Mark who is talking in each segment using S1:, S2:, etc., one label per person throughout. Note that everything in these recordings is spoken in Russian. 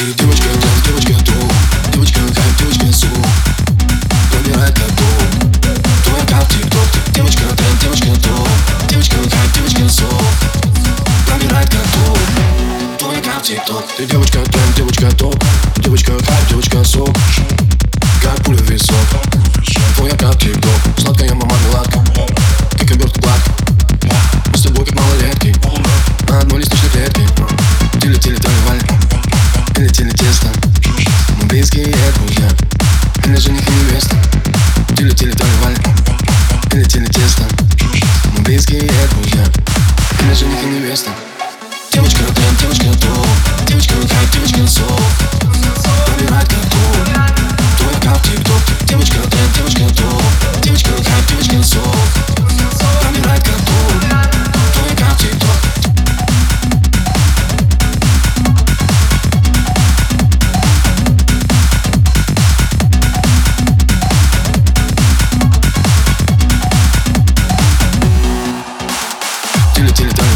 S1: Ты девочка, да, девочка, то Девочка, как девочка, су Пробирает как то как тик-ток Ты девочка, да, девочка, то Девочка, как девочка, су Пробирает как то как тик-ток Ты девочка, да, девочка, то близкие друзья. Или жених и невеста танцевали Летели тесто. Мы близкие друзья. Или жених и невеста Девочка, ты, девочка, то Девочка, как девочка, сок Пробирает как things done.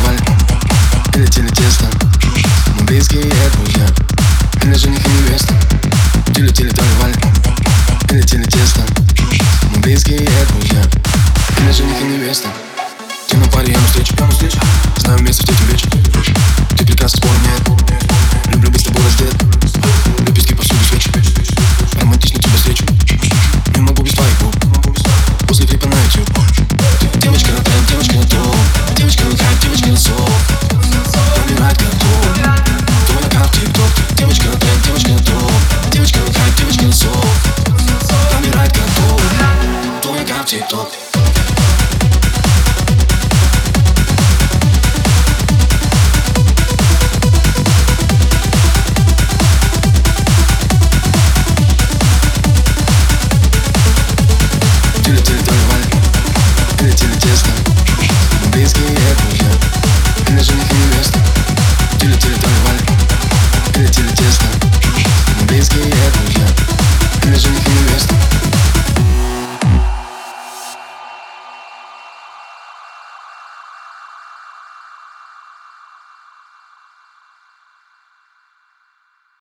S1: гравитон. Близкие друзья, для жених невест